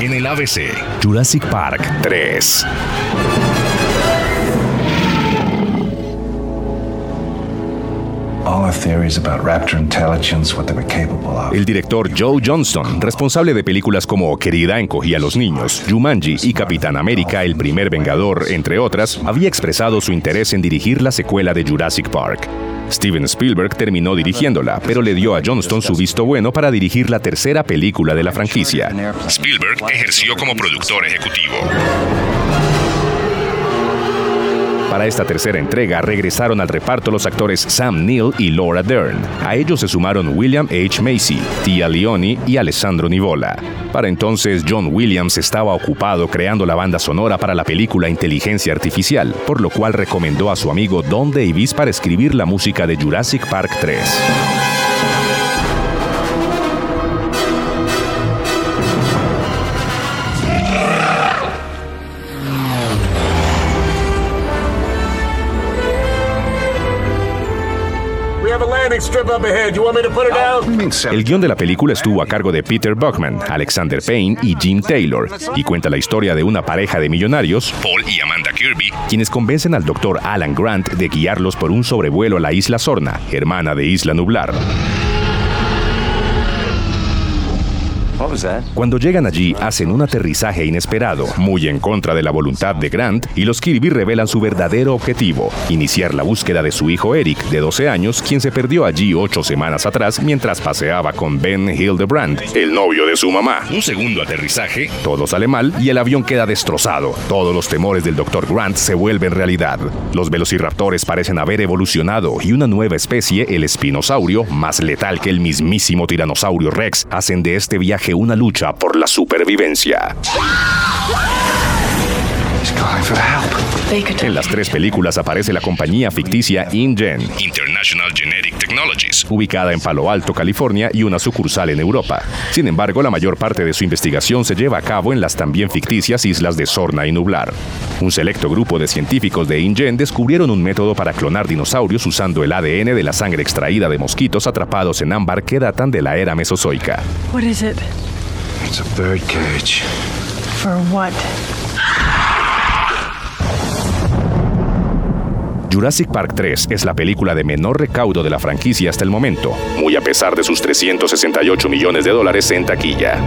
En el ABC, Jurassic Park 3. El director Joe Johnston, responsable de películas como Querida encogía a los niños, Jumanji y Capitán América, el primer Vengador, entre otras, había expresado su interés en dirigir la secuela de Jurassic Park. Steven Spielberg terminó dirigiéndola, pero le dio a Johnston su visto bueno para dirigir la tercera película de la franquicia. Spielberg ejerció como productor ejecutivo. Para esta tercera entrega regresaron al reparto los actores Sam Neill y Laura Dern. A ellos se sumaron William H. Macy, Tia Leoni y Alessandro Nivola. Para entonces John Williams estaba ocupado creando la banda sonora para la película Inteligencia Artificial, por lo cual recomendó a su amigo Don Davis para escribir la música de Jurassic Park 3. El guion de la película estuvo a cargo de Peter Buckman, Alexander Payne y Jim Taylor, y cuenta la historia de una pareja de millonarios, Paul y Amanda Kirby, quienes convencen al doctor Alan Grant de guiarlos por un sobrevuelo a la isla Sorna, hermana de Isla Nublar. Cuando llegan allí, hacen un aterrizaje inesperado, muy en contra de la voluntad de Grant, y los Kirby revelan su verdadero objetivo, iniciar la búsqueda de su hijo Eric, de 12 años, quien se perdió allí ocho semanas atrás mientras paseaba con Ben Hildebrand, el novio de su mamá. Un segundo aterrizaje, todo sale mal y el avión queda destrozado. Todos los temores del Dr. Grant se vuelven realidad. Los velociraptores parecen haber evolucionado y una nueva especie, el espinosaurio, más letal que el mismísimo tiranosaurio Rex, hacen de este viaje una lucha por la supervivencia. En las tres películas aparece la compañía ficticia InGen, International Genetic Technologies, ubicada en Palo Alto, California y una sucursal en Europa. Sin embargo, la mayor parte de su investigación se lleva a cabo en las también ficticias islas de Sorna y Nublar. Un selecto grupo de científicos de InGen descubrieron un método para clonar dinosaurios usando el ADN de la sangre extraída de mosquitos atrapados en ámbar que datan de la era mesozoica. What is it? It's a bird cage. For what? Jurassic Park 3 es la película de menor recaudo de la franquicia hasta el momento, muy a pesar de sus 368 millones de dólares en taquilla.